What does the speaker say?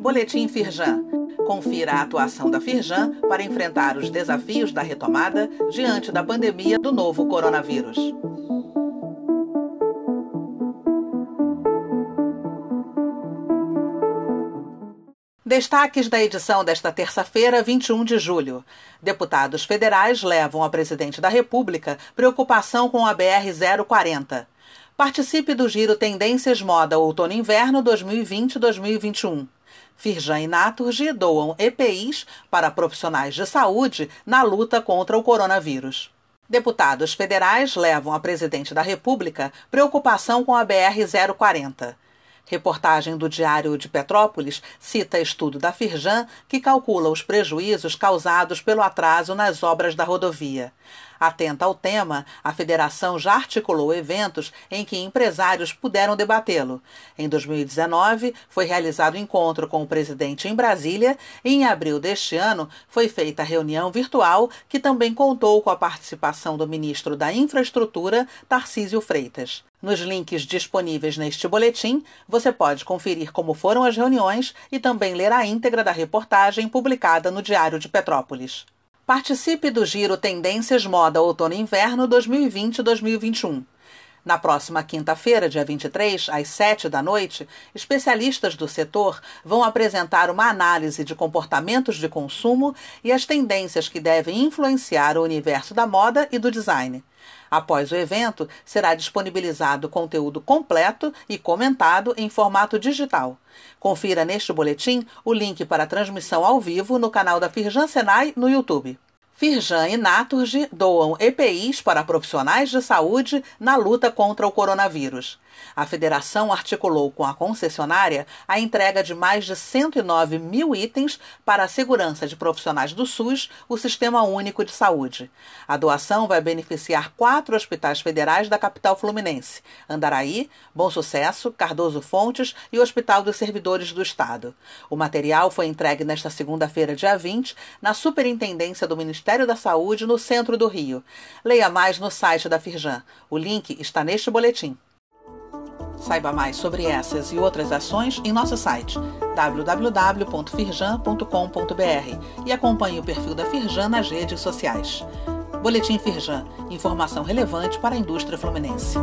Boletim Firjan. Confira a atuação da Firjan para enfrentar os desafios da retomada diante da pandemia do novo coronavírus. Destaques da edição desta terça-feira, 21 de julho. Deputados federais levam ao presidente da República preocupação com a BR-040. Participe do Giro Tendências Moda Outono-Inverno 2020-2021. Firjan e Naturgy doam EPIs para profissionais de saúde na luta contra o coronavírus. Deputados federais levam a presidente da República preocupação com a BR-040. Reportagem do Diário de Petrópolis cita estudo da Firjan que calcula os prejuízos causados pelo atraso nas obras da rodovia. Atenta ao tema, a federação já articulou eventos em que empresários puderam debatê-lo. Em 2019, foi realizado encontro com o presidente em Brasília e em abril deste ano foi feita reunião virtual que também contou com a participação do ministro da Infraestrutura, Tarcísio Freitas. Nos links disponíveis neste boletim, você pode conferir como foram as reuniões e também ler a íntegra da reportagem publicada no Diário de Petrópolis. Participe do Giro Tendências Moda Outono Inverno 2020-2021. Na próxima quinta-feira, dia 23, às 7 da noite, especialistas do setor vão apresentar uma análise de comportamentos de consumo e as tendências que devem influenciar o universo da moda e do design. Após o evento, será disponibilizado conteúdo completo e comentado em formato digital. Confira neste boletim o link para a transmissão ao vivo no canal da Firjan Senai no YouTube. Firjan e Naturgy doam EPIs para profissionais de saúde na luta contra o coronavírus. A federação articulou com a concessionária a entrega de mais de 109 mil itens para a segurança de profissionais do SUS, o Sistema Único de Saúde. A doação vai beneficiar quatro hospitais federais da capital fluminense: Andaraí, Bom Sucesso, Cardoso Fontes e Hospital dos Servidores do Estado. O material foi entregue nesta segunda-feira, dia 20, na Superintendência do Ministério da Saúde, no centro do Rio. Leia mais no site da Firjan. O link está neste boletim. Saiba mais sobre essas e outras ações em nosso site www.firjan.com.br e acompanhe o perfil da Firjan nas redes sociais. Boletim Firjan, informação relevante para a indústria fluminense.